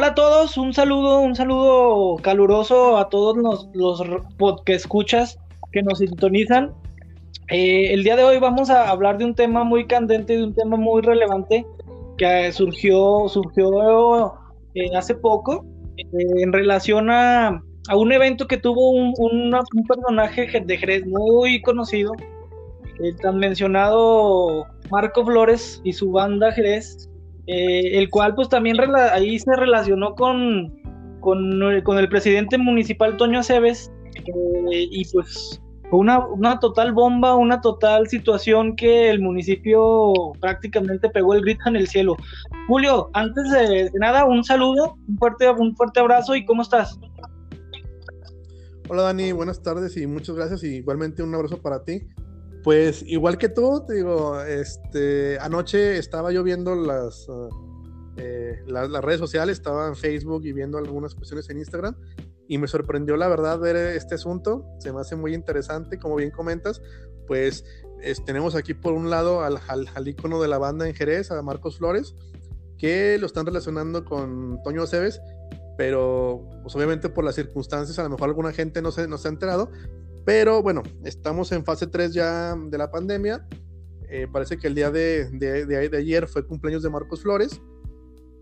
hola a todos, un saludo, un saludo caluroso a todos los, los que escuchas que nos sintonizan. Eh, el día de hoy vamos a hablar de un tema muy candente, de un tema muy relevante que surgió, surgió eh, hace poco eh, en relación a, a, un evento que tuvo un, un personaje de Jerez muy conocido, el tan mencionado Marco Flores y su banda Jerez, eh, el cual pues también ahí se relacionó con, con, el presidente municipal Toño Aceves eh, y pues una, una, total bomba, una total situación que el municipio prácticamente pegó el grito en el cielo. Julio, antes de, nada, un saludo, un fuerte, un fuerte abrazo y ¿cómo estás? Hola Dani, buenas tardes y muchas gracias y igualmente un abrazo para ti. Pues igual que tú, te digo, este, anoche estaba yo viendo las, ah, eh, las, redes sociales, estaba en Facebook y viendo algunas cuestiones en Instagram y me sorprendió la verdad ver este asunto, se me hace muy interesante, como bien comentas, pues tenemos aquí por un lado al, al, ícono de la banda en Jerez, a Marcos Flores, que lo están relacionando con Toño Aceves, pero pues obviamente por las circunstancias a lo mejor alguna gente no se, no se ha enterado, pero bueno, estamos en fase 3 ya de la pandemia. Eh, parece que el día de, ayer fue cumpleaños de Marcos Flores.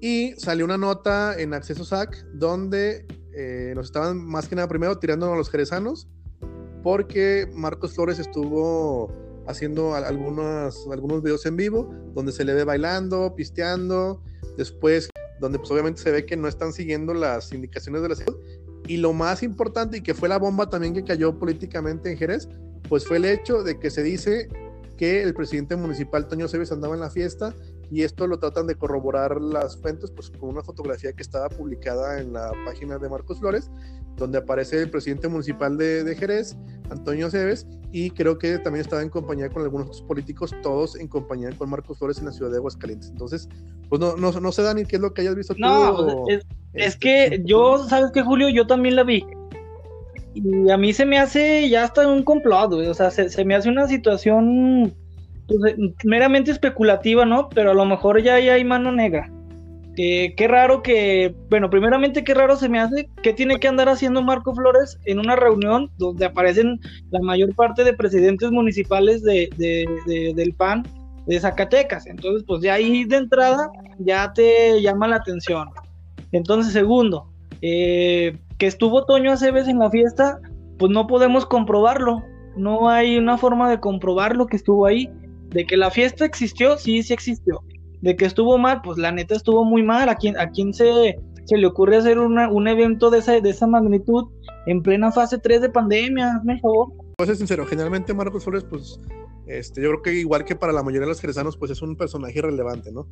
Y salió una nota en Acceso SAC donde eh, nos estaban más que nada primero tirando a los jerezanos porque Marcos Flores estuvo haciendo algunos, algunos videos en vivo donde se le ve bailando, pisteando, después donde pues obviamente se ve que no están siguiendo las indicaciones de la salud y lo más importante, y que fue la bomba también que cayó políticamente en Jerez, pues fue el hecho de que se dice que el presidente municipal Toño Cebes andaba en la fiesta y esto lo tratan de corroborar las fuentes pues con una fotografía que estaba publicada en la página de Marcos Flores donde aparece el presidente municipal de, Jerez, Antonio Cebes, y creo que también estaba en compañía con algunos otros políticos, todos en compañía con Marcos Flores en la ciudad de Aguascalientes. Entonces, pues no, no, no sé, Dani, qué es lo que hayas visto no, Es, este, que yo, ¿sabes qué, Julio? Yo también la vi. Y a mí se me hace ya hasta un complot, o sea, se, me hace una situación pues, meramente especulativa, ¿no? Pero a lo mejor ya, hay mano negra qué raro que, bueno, primeramente qué raro se me hace, ¿qué tiene que andar haciendo Marco Flores en una reunión donde aparecen la mayor parte de presidentes municipales de, del PAN de Zacatecas? Entonces, pues ya ahí de entrada ya te llama la atención. Entonces, segundo, eh, que estuvo Toño Aceves en la fiesta, pues no podemos comprobarlo. No hay una forma de comprobarlo que estuvo ahí. De que la fiesta existió, sí, sí existió de que estuvo mal, pues la neta estuvo muy mal. ¿A quién, a quién se, se le ocurre hacer un evento de esa, de esa magnitud en plena fase 3 de pandemia? El favor. Pues es sincero, generalmente Marcos Flores, pues este, yo creo que igual que para la mayoría de los jerezanos, pues es un personaje irrelevante, ¿no?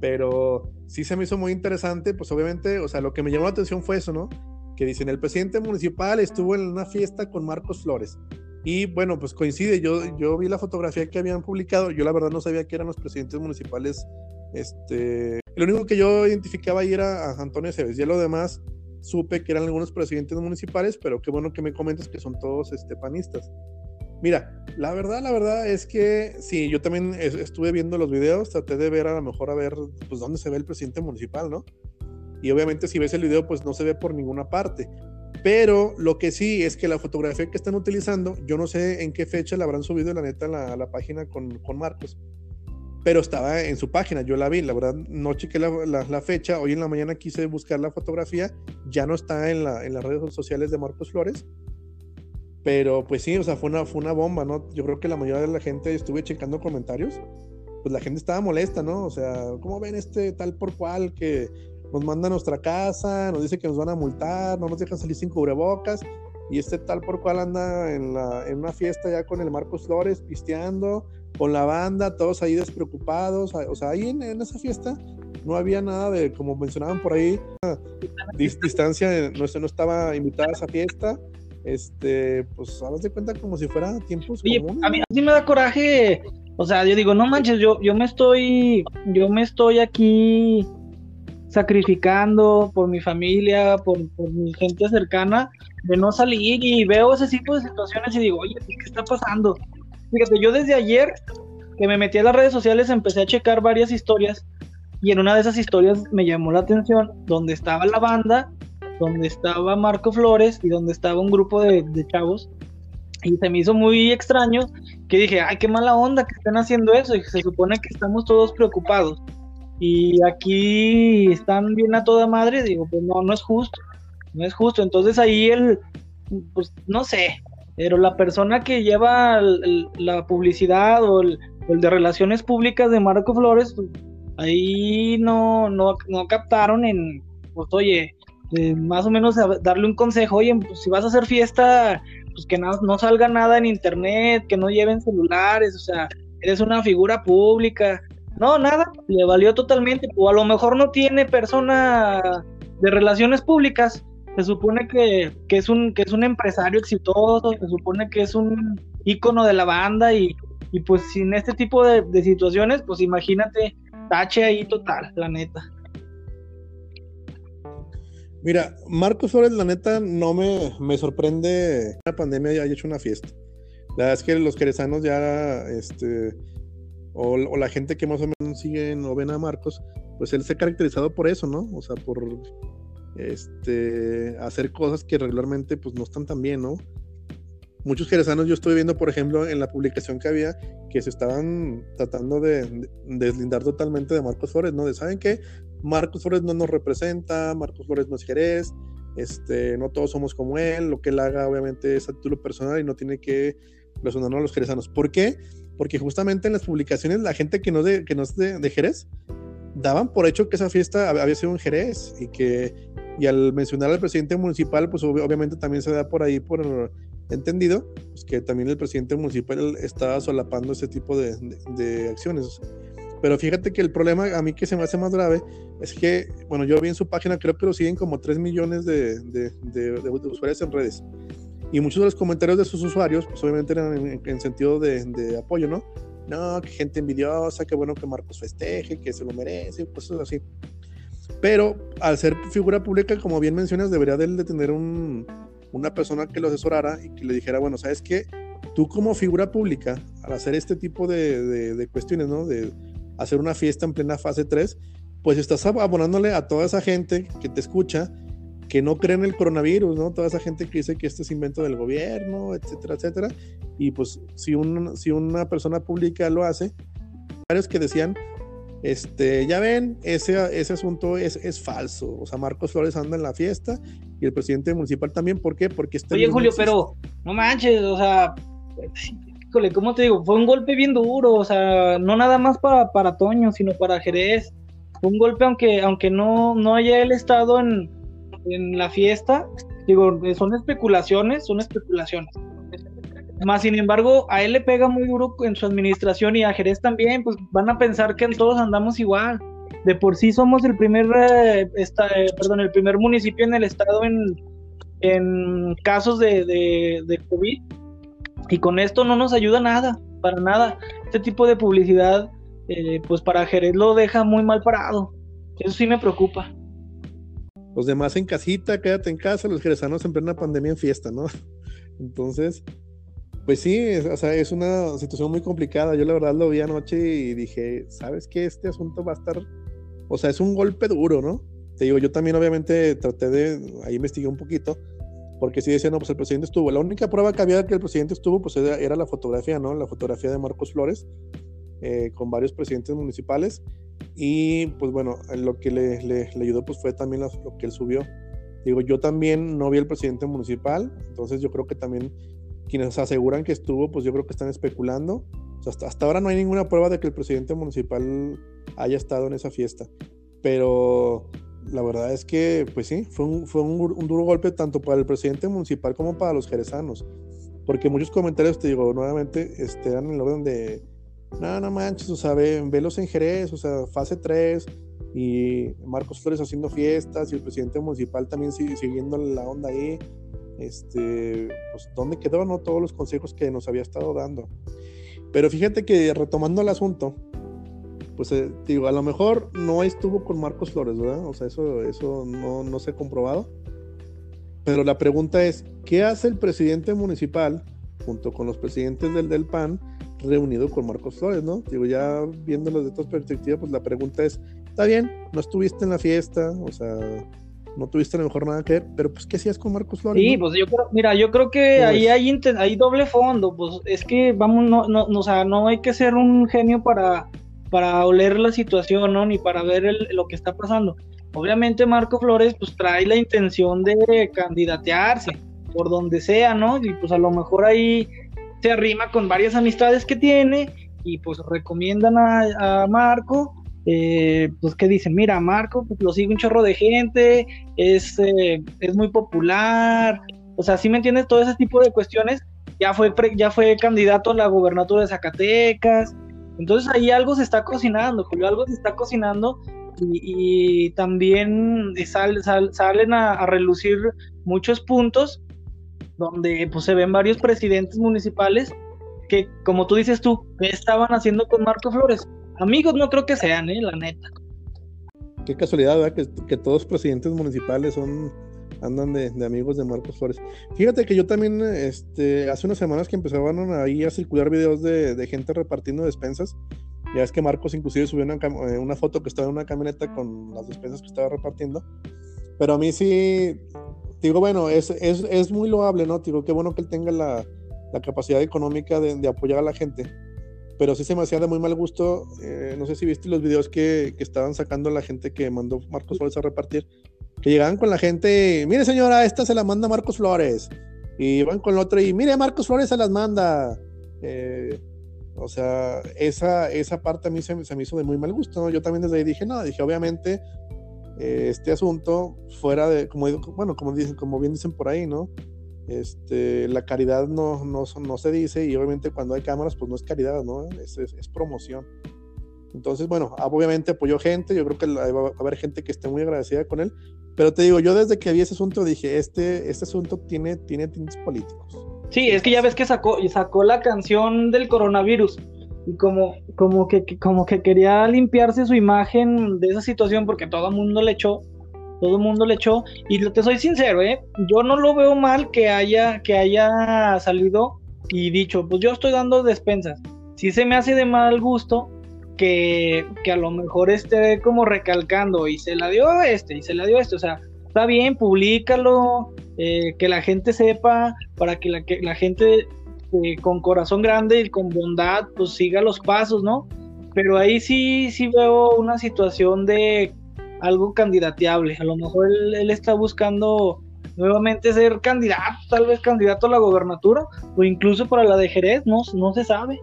Pero sí se me hizo muy interesante, pues obviamente, o sea, lo que me llamó la atención fue eso, ¿no? Que dicen, el presidente municipal estuvo en una fiesta con Marcos Flores. Y bueno, pues coincide, yo, yo vi la fotografía que habían publicado, yo la verdad no sabía que eran los presidentes municipales, este, lo único que yo identificaba ahí era a Antonio Cebes, ya lo demás supe que eran algunos presidentes municipales, pero qué bueno que me comentas que son todos este, panistas. Mira, la verdad, la verdad es que sí, yo también estuve viendo los videos, traté de ver a lo mejor a ver pues dónde se ve el presidente municipal, ¿no? Y obviamente si ves el video pues no se ve por ninguna parte. Pero lo que sí es que la fotografía que están utilizando, yo no sé en qué fecha la habrán subido, la neta, a la, página con, con, Marcos. Pero estaba en su página, yo la vi, la verdad, no chequé la, la, fecha. Hoy en la mañana quise buscar la fotografía, ya no está en, la, en las redes sociales de Marcos Flores. Pero pues sí, o sea, fue una, fue una bomba, ¿no? Yo creo que la mayoría de la gente, estuve checando comentarios, pues la gente estaba molesta, ¿no? O sea, ¿cómo ven este tal por cual que nos manda a nuestra casa, nos dice que nos van a multar, no nos dejan salir sin cubrebocas. Y este tal por cual anda en, la, en una fiesta ya con el Marcos Flores, pisteando, con la banda, todos ahí despreocupados. O sea, ahí en, esa fiesta no había nada de, como mencionaban por ahí, distancia, no, no estaba invitada a esa fiesta. Este, pues, hablas de cuenta como si fuera tiempos Oye, A mí, mí me da coraje, o sea, yo digo, no manches, yo, yo me estoy, yo me estoy aquí sacrificando por mi familia, por, mi gente cercana, de no salir y veo ese tipo de situaciones y digo, oye, ¿qué está pasando? Fíjate, yo desde ayer que me metí a las redes sociales empecé a checar varias historias Y en una de esas historias me llamó la atención donde estaba la banda, donde estaba Marco Flores y donde estaba un grupo de, chavos. Y se me hizo muy extraño que dije, ay, qué mala onda que están haciendo eso. Y se supone que estamos todos preocupados. Y aquí están bien a toda madre. Digo, pues no, no es justo. No es justo. Entonces ahí el, pues no sé, pero la persona que lleva la publicidad o el, de relaciones públicas de Marco Flores, pues, ahí no, no, no captaron en, pues oye, eh, más o menos darle un consejo, oye, pues si vas a hacer fiesta, pues que no, no salga nada en internet, que no lleven celulares, o sea, eres una figura pública. No, nada, le valió totalmente, o a lo mejor no tiene persona de relaciones públicas, se supone que, es un, que es un empresario exitoso, se supone que es un ícono de la banda y, pues sin este tipo de, situaciones, pues imagínate, tache ahí total, la neta. Mira, Marcos Flores, la neta, no me, me sorprende la pandemia ya haya hecho una fiesta. La verdad es que los querezanos ya, este, o, o, la gente que más o menos siguen o ven a Marcos, pues él se ha caracterizado por eso, ¿no? O sea, por este, hacer cosas que regularmente pues no están tan bien, ¿no? Muchos jerezanos yo estoy viendo, por ejemplo, en la publicación que había, que se estaban tratando de, deslindar totalmente de Marcos Flores, ¿no? De, ¿saben qué? Marcos Flores no nos representa, Marcos Flores no es Jerez, este, no todos somos como él, lo que él haga obviamente es a título personal y no tiene que resonarnos a los jerezanos. ¿Por qué? Porque justamente en las publicaciones la gente que no, de, que no es de, de Jerez daban por hecho que esa fiesta había sido en Jerez y que y al mencionar al presidente municipal, pues obviamente también se da por ahí por entendido, pues que también el presidente municipal estaba solapando ese tipo de, de, acciones. Pero fíjate que el problema a mí que se me hace más grave es que, bueno, yo vi en su página, creo que lo siguen como 3 millones de, de usuarios en redes. Y muchos de los comentarios de sus usuarios, pues obviamente eran en, en sentido de, apoyo, ¿no? No, que gente envidiosa, que bueno que Marcos festeje, que se lo merece, cosas así. Pero al ser figura pública, como bien mencionas, debería de, tener una persona que lo asesorara y que le dijera, bueno, ¿sabes qué? Tú como figura pública, al hacer este tipo de, cuestiones, ¿no? De hacer una fiesta en plena fase 3, pues estás abonándole a toda esa gente que te escucha, que no cree en el coronavirus, ¿no? Toda esa gente que dice que este es invento del gobierno, etcétera, etcétera. Y pues si, si una persona pública lo hace, varios que decían este, ya ven, ese, ese asunto es, es falso. O sea, Marcos Flores anda en la fiesta y el presidente municipal también. ¿Por qué? Porque este Oye, Julio, pero no manches, o sea, híjole, ¿cómo te digo? Fue un golpe bien duro, o sea, no nada más para, para Toño, sino para Jerez. Fue un golpe, aunque, aunque no, no haya él estado en, en la fiesta, digo, son especulaciones, son especulaciones. Más sin embargo, a él le pega muy duro en su administración y a Jerez también, pues van a pensar que todos andamos igual. De por sí somos el primer, eh, eh, perdón, el primer municipio en el estado en, en casos de, de, COVID y con esto no nos ayuda nada, para nada. Este tipo de publicidad, eh, pues para Jerez lo deja muy mal parado. Eso sí me preocupa. Los demás en casita, quédate en casa, los jerezanos en plena pandemia en fiesta, ¿no? Entonces, pues sí, es, o sea, es una situación muy complicada. Yo la verdad lo vi anoche y dije, ¿sabes qué? Este asunto va a estar, o sea, es un golpe duro, ¿no? Te digo, yo también obviamente traté de, ahí investigué un poquito, porque sí decían, no, pues el presidente estuvo. La única prueba que había que el presidente estuvo, pues era, la fotografía, ¿no? La fotografía de Marcos Flores, eh, con varios presidentes municipales. Y pues bueno, lo que le, ayudó pues fue también lo que él subió. Digo, yo también no vi al presidente municipal, entonces yo creo que también quienes aseguran que estuvo, pues yo creo que están especulando. hasta, hasta ahora no hay ninguna prueba de que el presidente municipal haya estado en esa fiesta. Pero la verdad es que, pues sí, fue un, fue un, duro golpe tanto para el presidente municipal como para los jerezanos. Porque muchos comentarios, te digo, nuevamente, este, eran en el orden de, no, no manches, o sea, ve, velos en Jerez, o sea, fase 3, y Marcos Flores haciendo fiestas, y el presidente municipal también siguiendo la onda ahí este, pues, dónde quedó, ¿no? Todos los consejos que nos había estado dando. Pero fíjate que retomando el asunto, pues eh, digo, a lo mejor no estuvo con Marcos Flores, ¿verdad? O sea, eso, eso no, no se ha comprobado. Pero la pregunta es, ¿qué hace el presidente municipal junto con los presidentes del, del PAN reunido con Marcos Flores, ¿no? Digo, ya viéndolo desde esta perspectiva, pues la pregunta es, está bien, no estuviste en la fiesta, o sea, no tuviste a lo mejor nada que ver, pero pues, ¿qué hacías con Marcos Flores? Sí, pues yo creo, mira, yo creo que ahí hay, hay doble fondo, pues es que vamos, no, no, o sea, no hay que ser un genio para, para oler la situación, ¿no? Ni para ver lo que está pasando. Obviamente Marco Flores pues trae la intención de candidatearse por donde sea, ¿no? Y pues a lo mejor ahí se arrima con varias amistades que tiene y pues recomiendan a, Marco, eh, pues que dicen, mira, Marco, pues lo sigue un chorro de gente, es, eh, es muy popular, o sea, si me entiendes, todo ese tipo de cuestiones, ya fue, ya fue candidato a la gubernatura de Zacatecas, entonces ahí algo se está cocinando, Julio, algo se está cocinando y, también salen a, relucir muchos puntos donde pues se ven varios presidentes municipales que, como tú dices tú, ¿qué estaban haciendo con Marco Flores? Amigos no creo que sean, ¿eh? La neta. Qué casualidad, ¿verdad? Que, que todos los presidentes municipales son andan de, amigos de Marcos Flores. Fíjate que yo también, este, hace unas semanas que empezaban ahí a circular videos de, gente repartiendo despensas. Ya es que Marcos inclusive subió una, eh, una, foto que estaba en una camioneta con las despensas que estaba repartiendo. Pero a mí sí, digo, bueno, es, es, es muy loable, ¿no? Digo, qué bueno que él tenga la, la capacidad económica de, de, apoyar a la gente. Pero sí se me hacía de muy mal gusto. Eh, no sé si viste los videos que, que, estaban sacando la gente que mandó Marcos Flores a repartir que llegaban con la gente, mire señora, esta se la manda Marcos Flores. Y van con la otra y mire, Marcos Flores se las manda. Eh, o sea, esa, esa parte a mí se, me hizo de muy mal gusto. Yo también desde ahí dije, no, dije, obviamente, eh, este asunto fuera de, como, bueno, como, dicen, como bien dicen por ahí, ¿no? Este, la caridad no, no, no se dice y obviamente cuando hay cámaras, pues no es caridad, ¿no? Es, es, es promoción. Entonces, bueno, obviamente apoyó gente, yo creo que va a haber gente que esté muy agradecida con él, pero te digo, yo desde que vi ese asunto dije, este, este asunto tiene, tiene tintes políticos. Sí, es que ya ves que sacó, sacó la canción del coronavirus y como, como, que, como que quería limpiarse su imagen de esa situación porque todo el mundo le echó, todo el mundo le echó, y te soy sincero, ¿eh? yo no lo veo mal que haya, que haya salido y dicho, pues yo estoy dando despensas. Si se me hace de mal gusto, que, a lo mejor esté como recalcando y se la dio este y se la dio este, o sea, está bien, públicalo, eh, que la gente sepa, para que la, que la gente con corazón grande y con bondad pues siga los pasos, ¿no? Pero ahí sí, sí veo una situación de algo candidateable, a lo mejor él, está buscando nuevamente ser candidato, tal vez candidato a la gobernatura o incluso para la de Jerez, no, no se sabe,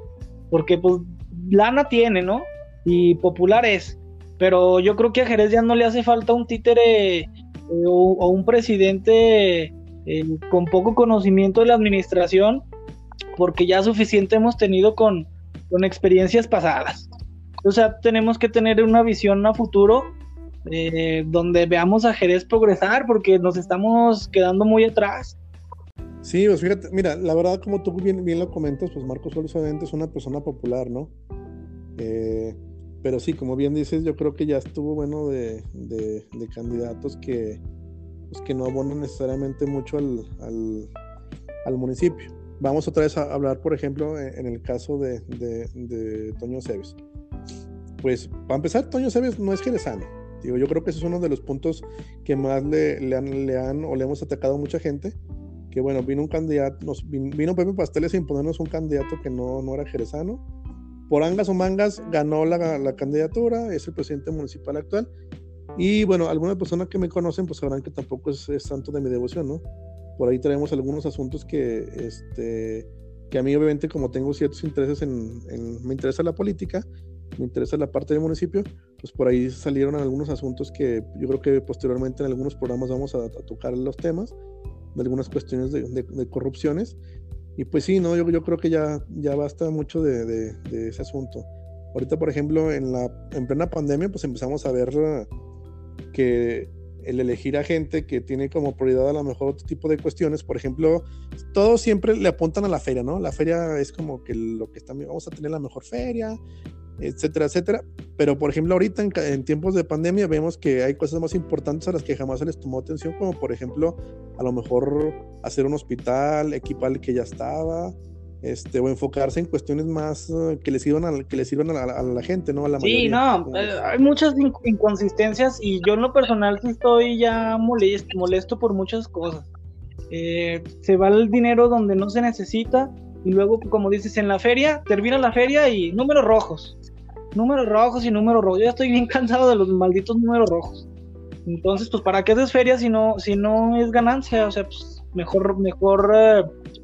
porque pues lana tiene, ¿no? Y popular es. Pero yo creo que a Jerez ya no le hace falta un títere eh, o, un presidente eh, con poco conocimiento de la administración, porque ya suficiente hemos tenido con, con experiencias pasadas. O sea, tenemos que tener una visión a futuro eh, donde veamos a Jerez progresar, porque nos estamos quedando muy atrás. Sí, pues fíjate, mira, la verdad, como tú bien, bien lo comentas, pues Marcos Flores obviamente es una persona popular, ¿no? Eh, pero sí, como bien dices, yo creo que ya estuvo bueno de, de, candidatos que, pues que no abonan necesariamente mucho al, al, municipio. Vamos otra vez a hablar, por ejemplo, en, el caso de, de, Toño Cebes. Pues, para empezar, Toño Cebes no es jerezano. Digo, yo creo que ese es uno de los puntos que más le, le, han, le han o le hemos atacado a mucha gente. Que bueno, vino un candidato, nos, vino, Pepe Pasteles a imponernos un candidato que no, no era jerezano por angas o mangas ganó la, candidatura, es el presidente municipal actual. Y bueno, algunas personas que me conocen pues sabrán que tampoco es, santo de mi devoción, ¿no? Por ahí traemos algunos asuntos que, este, que a mí obviamente como tengo ciertos intereses en, me interesa la política, me interesa la parte del municipio, pues por ahí salieron algunos asuntos que yo creo que posteriormente en algunos programas vamos a, tocar los temas de algunas cuestiones de, de corrupciones y pues sí, no, yo, yo creo que ya, ya basta mucho de, de, ese asunto. Ahorita, por ejemplo, en, la, en plena pandemia, pues empezamos a ver que el elegir a gente que tiene como prioridad a lo mejor otro tipo de cuestiones, por ejemplo, todos siempre le apuntan a la feria, ¿no? La feria es como que lo que están, vamos a tener la mejor feria, etcétera, etcétera. Pero, por ejemplo, ahorita en, tiempos de pandemia vemos que hay cosas más importantes a las que jamás se les tomó atención, como por ejemplo, a lo mejor hacer un hospital, equipar el que ya estaba, este, o enfocarse en cuestiones más eh, que le sirvan a, que le sirvan a la, gente, ¿no? A la sí, no, eh, hay muchas inconsistencias y yo en lo personal sí estoy ya molesto, molesto por muchas cosas. Eh, se va el dinero donde no se necesita y luego, como dices, en la feria, termina la feria y números rojos, números rojos y números rojos. Yo ya estoy bien cansado de los malditos números rojos. Entonces, pues, ¿para qué haces feria si no, si no es ganancia? O sea, pues, mejor, mejor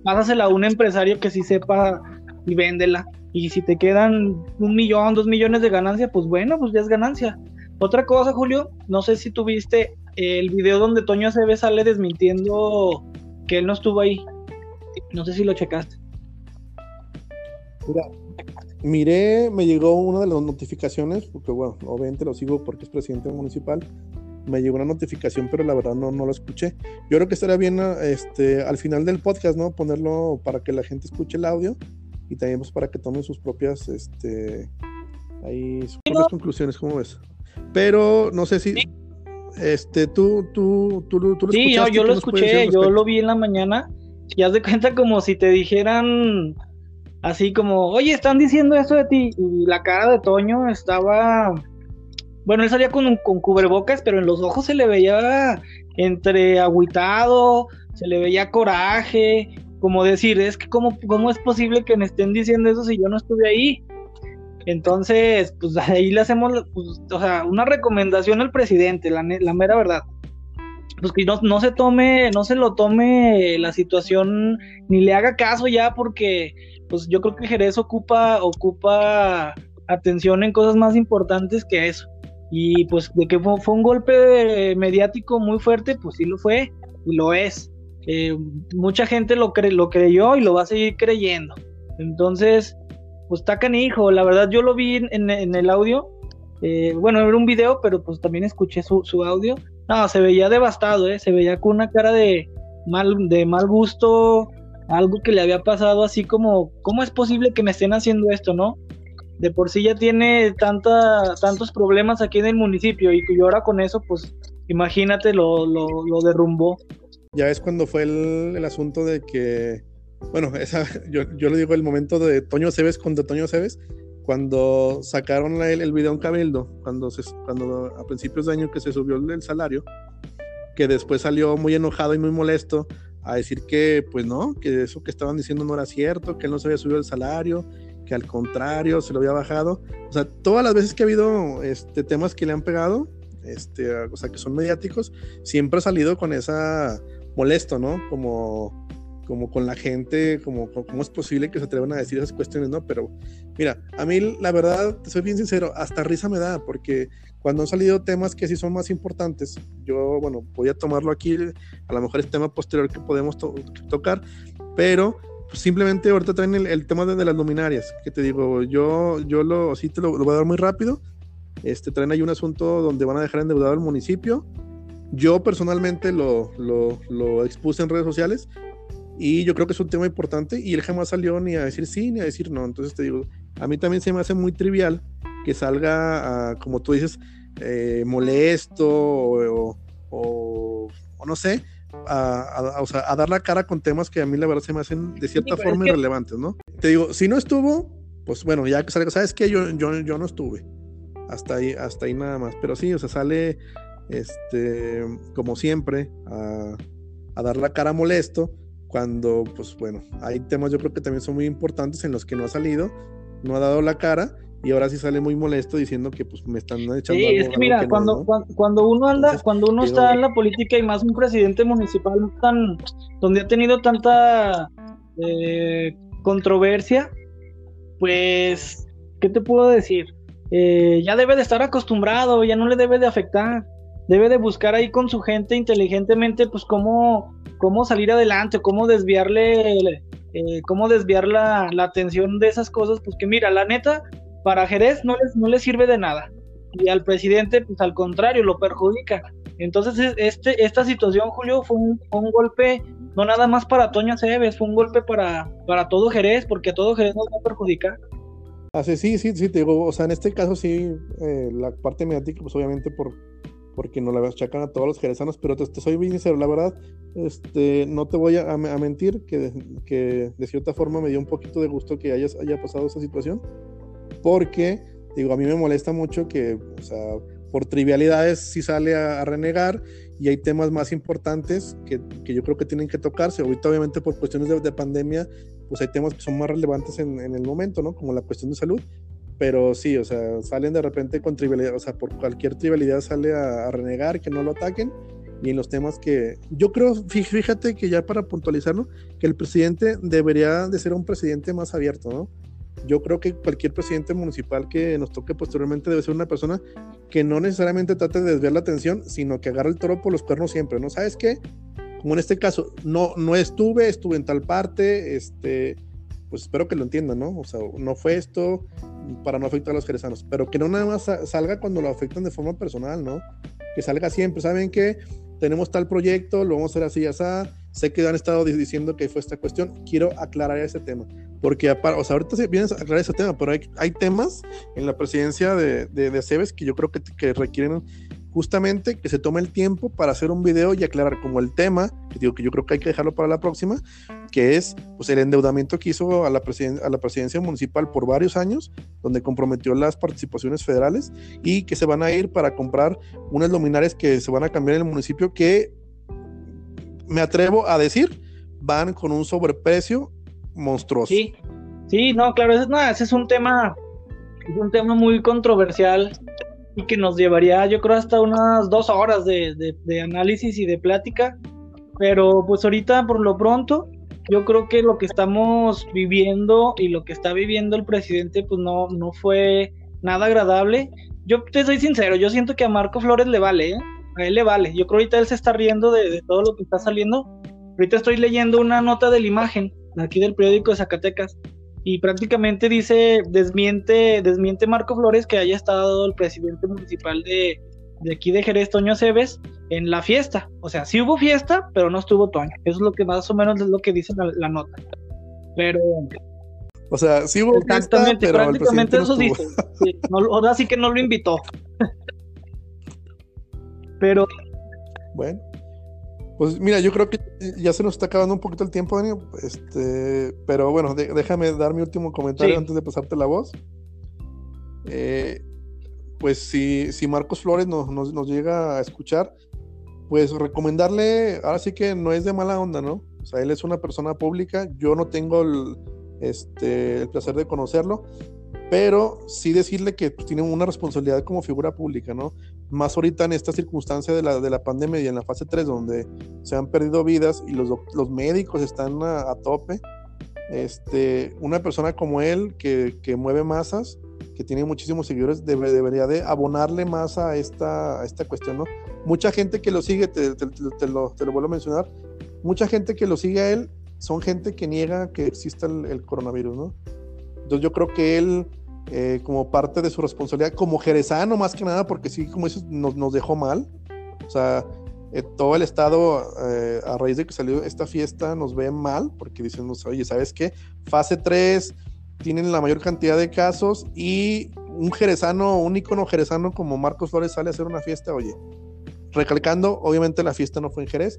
pásasela a un empresario que sí sepa y véndela. Y si te quedan un millón, dos millones de ganancia, pues bueno, pues ya es ganancia. Otra cosa, Julio, no sé si tuviste el video donde Toño Aceves sale desmintiendo que él no estuvo ahí. No sé si lo checaste. Mira, miré, me llegó una de las notificaciones, porque bueno, obviamente lo sigo porque es presidente municipal, me llegó una notificación, pero la verdad no, no lo escuché. Yo creo que estaría bien este, al final del podcast, ¿no? Ponerlo para que la gente escuche el audio y también pues, para que tomen sus propias, este, ahí, sus propias conclusiones, ¿cómo ves? Pero no sé si... Este, tú, tú, tú, tú, lo Sí, yo, yo lo escuché, yo lo vi en la mañana y haz de cuenta como si te dijeran así como, oye, están diciendo esto de ti y la cara de Toño estaba bueno, él salía con, con cubrebocas, pero en los ojos se le veía entre agüitado, se le veía coraje, como decir, es que cómo, cómo es posible que me estén diciendo eso si yo no estuve ahí. Entonces, pues ahí le hacemos, pues, o sea, una recomendación al presidente, la, la mera verdad. Pues que no, no, se tome, no se lo tome la situación, ni le haga caso ya, porque pues yo creo que Jerez ocupa, ocupa atención en cosas más importantes que eso. Y pues de que fue, un golpe mediático muy fuerte, pues sí lo fue y lo es. Eh, mucha gente lo, cre lo creyó y lo va a seguir creyendo. Entonces, pues está canijo. La verdad, yo lo vi en, el audio. Eh, bueno, era un video, pero pues también escuché su, audio. No, se veía devastado, ¿eh? Se veía con una cara de mal, de mal gusto, algo que le había pasado así como, ¿cómo es posible que me estén haciendo esto, no? De por sí ya tiene tanta, tantos problemas aquí en el municipio y, ahora con eso, pues imagínate, lo, lo, lo derrumbó. Ya es cuando fue el, el asunto de que, bueno, esa, yo, yo le digo el momento de Toño Cebes contra Toño Cebes, cuando sacaron el, el video en Cabildo, cuando, se, cuando a principios de año que se subió el, el salario, que después salió muy enojado y muy molesto a decir que, pues no, que eso que estaban diciendo no era cierto, que él no se había subido el salario, que al contrario se lo había bajado. O sea, todas las veces que ha habido este, temas que le han pegado, este, o sea, que son mediáticos, siempre ha salido con esa molesto, ¿no? Como, como con la gente, como cómo es posible que se atrevan a decir esas cuestiones, ¿no? Pero mira, a mí la verdad, soy bien sincero, hasta risa me da, porque cuando han salido temas que sí son más importantes, yo, bueno, voy a tomarlo aquí, a lo mejor es tema posterior que podemos tocar, pero simplemente ahorita traen el, tema de, las luminarias, que te digo, yo, yo lo, sí te lo, voy a dar muy rápido. Este, traen ahí un asunto donde van a dejar endeudado el municipio. Yo personalmente lo, lo, lo, expuse en redes sociales y yo creo que es un tema importante y él jamás salió ni a decir sí ni a decir no. Entonces te digo, a mí también se me hace muy trivial que salga, como tú dices, eh, molesto o, o no sé, a, dar la cara con temas que a mí la verdad se me hacen de cierta forma irrelevantes, ¿no? Te digo, si no estuvo, pues bueno, ya que ¿sabes qué? Yo, yo, yo no estuve. Hasta ahí, hasta ahí nada más. Pero sí, o sea, sale, este, como siempre, a, a dar la cara molesto cuando, pues bueno, hay temas yo creo que también son muy importantes en los que no ha salido, no ha dado la cara y ahora sí sale muy molesto diciendo que pues me están echando. Sí, es que mira, cuando, cuando, uno anda, cuando uno está en la política y más un presidente municipal tan, donde ha tenido tanta eh, controversia, pues, ¿qué te puedo decir? Eh, ya debe de estar acostumbrado, ya no le debe de afectar, debe de buscar ahí con su gente inteligentemente, pues cómo, cómo salir adelante, cómo desviarle, eh, cómo desviar la, la atención de esas cosas, pues que mira, la neta, para Jerez no les, no les sirve de nada. Y al presidente, pues al contrario, lo perjudica. Entonces, este, esta situación, Julio, fue un, golpe, no nada más para Toño Cebes, fue un golpe para, para todo Jerez, porque a todo Jerez nos va a perjudicar. Ah, sí, sí, sí, te digo, o sea, en este caso sí, eh, la parte mediática, pues obviamente por, porque no la achacan a todos los jerezanos, pero te, soy bien sincero, la verdad, este, no te voy a, mentir que, que, de cierta forma me dio un poquito de gusto que hayas, haya pasado esa situación, porque, digo, a mí me molesta mucho que, o sea, por trivialidades sí sale a, renegar y hay temas más importantes que, que, yo creo que tienen que tocarse. Ahorita obviamente por cuestiones de, de pandemia, pues hay temas que son más relevantes en, en, el momento, ¿no? Como la cuestión de salud, pero sí, o sea, salen de repente con trivialidad, o sea, por cualquier trivialidad sale a, renegar, que no lo ataquen, y en los temas que yo creo, fíjate que ya para puntualizarlo, que el presidente debería de ser un presidente más abierto, ¿no? Yo creo que cualquier presidente municipal que nos toque posteriormente debe ser una persona que no necesariamente trate de desviar la atención, sino que agarre el toro por los cuernos siempre, ¿no? ¿Sabes qué? Como en este caso, no, no estuve, estuve en tal parte, este, pues espero que lo entiendan, ¿no? O sea, no fue esto para no afectar a los jerezanos, pero que no nada más salga cuando lo afectan de forma personal, ¿no? Que salga siempre, ¿saben qué? Tenemos tal proyecto, lo vamos a hacer así y así. Sé que han estado diciendo que fue esta cuestión, quiero aclarar ese tema, porque o ahorita vienes a aclarar ese tema, pero hay, hay temas en la presidencia de, de, de que yo creo que, que requieren justamente que se tome el tiempo para hacer un video y aclarar como el tema, que digo que yo creo que hay que dejarlo para la próxima, que es pues el endeudamiento que hizo a la, a la presidencia municipal por varios años, donde comprometió las participaciones federales y que se van a ir para comprar unas luminarias que se van a cambiar en el municipio que me atrevo a decir van con un sobreprecio monstruoso. Sí, sí, no, claro, ese, no, ese es un tema, es un tema muy controversial y que nos llevaría yo creo hasta unas dos horas de, análisis y de plática. Pero pues ahorita por lo pronto yo creo que lo que estamos viviendo y lo que está viviendo el presidente pues no, no fue nada agradable. Yo te soy sincero, yo siento que a Marco Flores le vale, ¿eh? A él le vale. Yo creo que ahorita él se está riendo de, de todo lo que está saliendo. Ahorita estoy leyendo una nota de la imagen aquí del periódico de Zacatecas y prácticamente dice, desmiente, desmiente Marco Flores que haya estado el presidente municipal de, aquí de Jerez, Toño Cebes, en la fiesta. O sea, sí hubo fiesta, pero no estuvo Toño. Eso es lo que más o menos es lo que dice la, nota. Pero... O sea, sí hubo fiesta, pero prácticamente eso dice. ahora sí que no lo invitó. Pero... Bueno. Pues mira, yo creo que ya se nos está acabando un poquito el tiempo, Dani. Este, pero bueno, déjame dar mi último comentario antes de pasarte la voz. Eh, pues si, si Marcos Flores nos, nos, llega a escuchar, pues recomendarle, ahora sí que no es de mala onda, ¿no? O sea, él es una persona pública, yo no tengo el, este, el placer de conocerlo, pero sí decirle que tiene una responsabilidad como figura pública, ¿no? Más ahorita en esta circunstancia de la, de la pandemia y en la fase 3, donde se han perdido vidas y los, los médicos están a, tope. Este, una persona como él que, que, mueve masas, que tiene muchísimos seguidores, debería de abonarle más a esta, a esta cuestión, ¿no? Mucha gente que lo sigue, te, te, lo, te, lo, vuelvo a mencionar, mucha gente que lo sigue a él son gente que niega que exista el, el coronavirus, ¿no? Entonces yo creo que él, eh, como parte de su responsabilidad, como jerezano más que nada, porque sí, como eso nos, nos dejó mal. O sea, eh, todo el estado, eh, a raíz de que salió esta fiesta, nos ve mal, porque dicen, oye, ¿sabes qué? Fase 3, tienen la mayor cantidad de casos y un jerezano, un ícono jerezano como Marcos Flores sale a hacer una fiesta, oye, recalcando, obviamente la fiesta no fue en Jerez,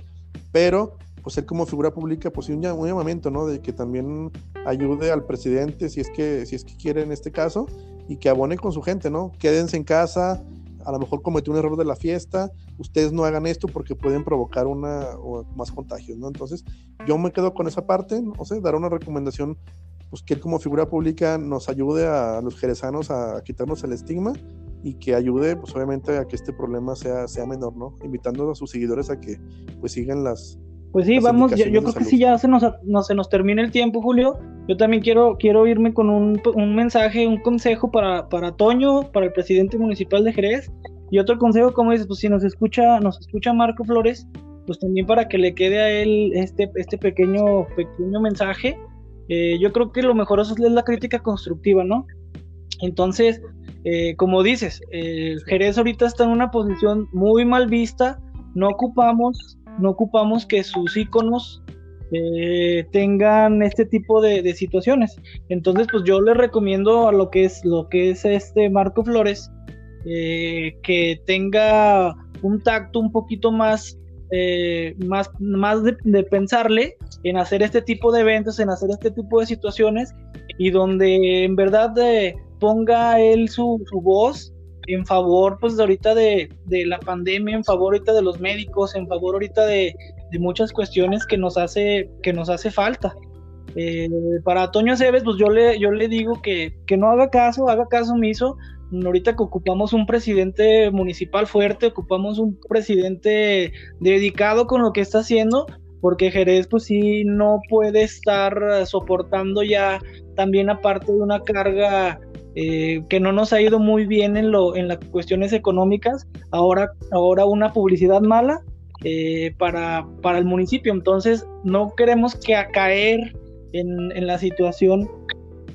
pero pues él como figura pública, pues un, un llamamiento, ¿no? De que también ayude al presidente si es que, si es que quiere en este caso y que abone con su gente, ¿no? Quédense en casa, a lo mejor cometió un error de la fiesta, ustedes no hagan esto porque pueden provocar una o más contagios, ¿no? Entonces, yo me quedo con esa parte, no sé, dar una recomendación, pues que él como figura pública nos ayude a, los jerezanos a, quitarnos el estigma y que ayude, pues obviamente, a que este problema sea, sea menor, ¿no? Invitando a sus seguidores a que, pues, sigan las, pues sí, vamos, yo, creo que sí ya se nos, no, se nos termina el tiempo, Julio. Yo también quiero, quiero irme con un, un mensaje, un consejo para, para Toño, para el presidente municipal de Jerez. Y otro consejo, como dices, pues si nos escucha, nos escucha Marco Flores, pues también para que le quede a él este, este pequeño, pequeño mensaje. Eh, yo creo que lo mejor es la crítica constructiva, ¿no? Entonces, eh, como dices, eh, Jerez ahorita está en una posición muy mal vista, no ocupamos no ocupamos que sus iconos eh, tengan este tipo de, situaciones. Entonces, pues yo les recomiendo a lo que es lo que es este Marco Flores eh, que tenga un tacto un poquito más, eh, más, más de, pensarle en hacer este tipo de eventos, en hacer este tipo de situaciones y donde en verdad ponga él su, su, voz en favor pues ahorita de, de, la pandemia, en favor ahorita de los médicos, en favor ahorita de, de muchas cuestiones que nos hace, que nos hace falta. Eh, para Toño Cebes, pues yo le, yo le digo que, que no haga caso, haga caso omiso. Ahorita que ocupamos un presidente municipal fuerte, ocupamos un presidente dedicado con lo que está haciendo, porque Jerez pues sí no puede estar soportando ya también aparte de una carga eh, que no nos ha ido muy bien en, lo, en las cuestiones económicas, ahora, ahora una publicidad mala eh, para, para el municipio. Entonces no queremos que a caer en, la situación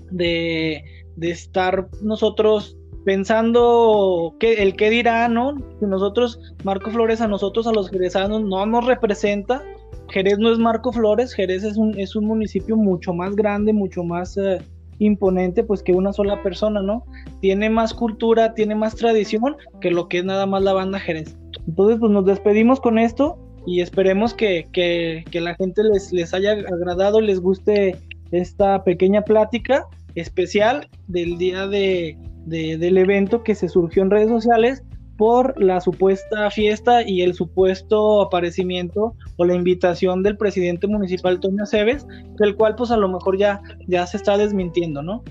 de, estar nosotros pensando que el qué dirá, ¿no? Que nosotros, Marco Flores, a nosotros, a los jerezanos, no nos representa. Jerez no es Marco Flores, Jerez es un, es un municipio mucho más grande, mucho más eh, imponente, pues que una sola persona, ¿no? Tiene más cultura, tiene más tradición que lo que es nada más la banda Jerez. Entonces, pues nos despedimos con esto y esperemos que, que, la gente les, les haya agradado, les guste esta pequeña plática especial del día de, del evento que se surgió en redes sociales por la supuesta fiesta y el supuesto aparecimiento o la invitación del presidente municipal Toño Aceves, del cual pues a lo mejor ya, ya se está desmintiendo, ¿no?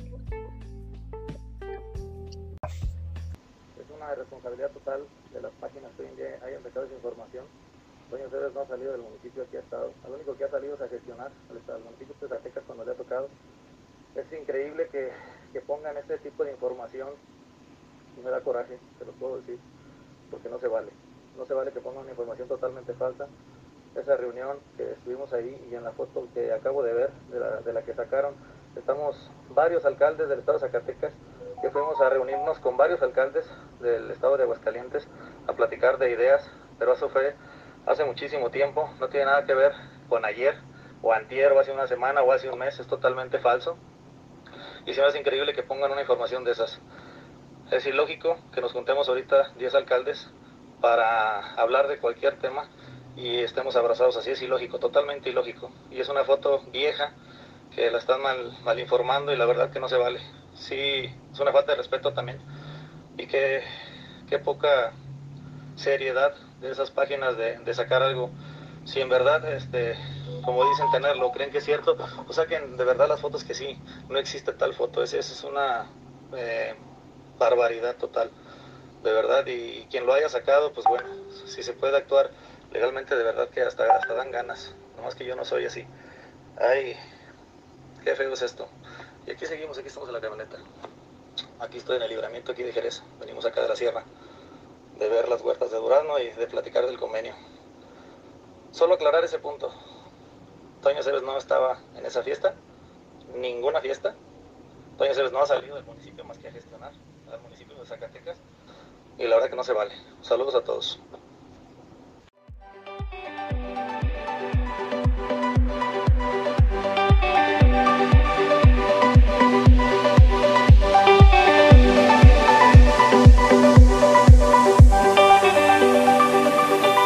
Es una responsabilidad total de las páginas que hayan sacado esa información Doña Ceres no ha salido del municipio, aquí ha estado. Lo único que ha salido es a gestionar al, municipio de Zacatecas cuando le ha tocado. Es increíble que, que pongan este tipo de información y me da coraje, se lo puedo decir, porque no se vale. No se vale que pongan una información totalmente falsa. Esa reunión que estuvimos ahí y en la foto que acabo de ver, de la, de la que sacaron, estamos varios alcaldes del estado de Zacatecas que fuimos a reunirnos con varios alcaldes del estado de Aguascalientes a platicar de ideas, pero eso fue hace muchísimo tiempo, no tiene nada que ver con ayer o antier o hace una semana o hace un mes, es totalmente falso. Y se me hace increíble que pongan una información de esas. Es ilógico que nos juntemos ahorita 10 alcaldes para hablar de cualquier tema y estemos abrazados así, es ilógico, totalmente ilógico. Y es una foto vieja que la están mal, mal informando y la verdad que no se vale. Sí, es una falta de respeto también. Y que, qué poca seriedad de esas páginas de, de, sacar algo. Si en verdad, este, como dicen tenerlo, creen que es cierto, o saquen de verdad las fotos que sí, no existe tal foto. Esa es una eh, barbaridad total, de verdad. Y, quien lo haya sacado, pues bueno, si se puede actuar legalmente, de verdad que hasta, hasta dan ganas. Nomás que yo no soy así. Ay, qué feo es esto. Y aquí seguimos, aquí estamos en la camioneta. Aquí estoy en el libramiento aquí de Jerez. Venimos acá de la sierra de ver las huertas de Durazno y de platicar del convenio. Solo aclarar ese punto. Toño Ceres no estaba en esa fiesta, ninguna fiesta. Toño Ceres no ha salido del municipio más que a gestionar al municipio de Zacatecas y la verdad que no se vale. Saludos a todos.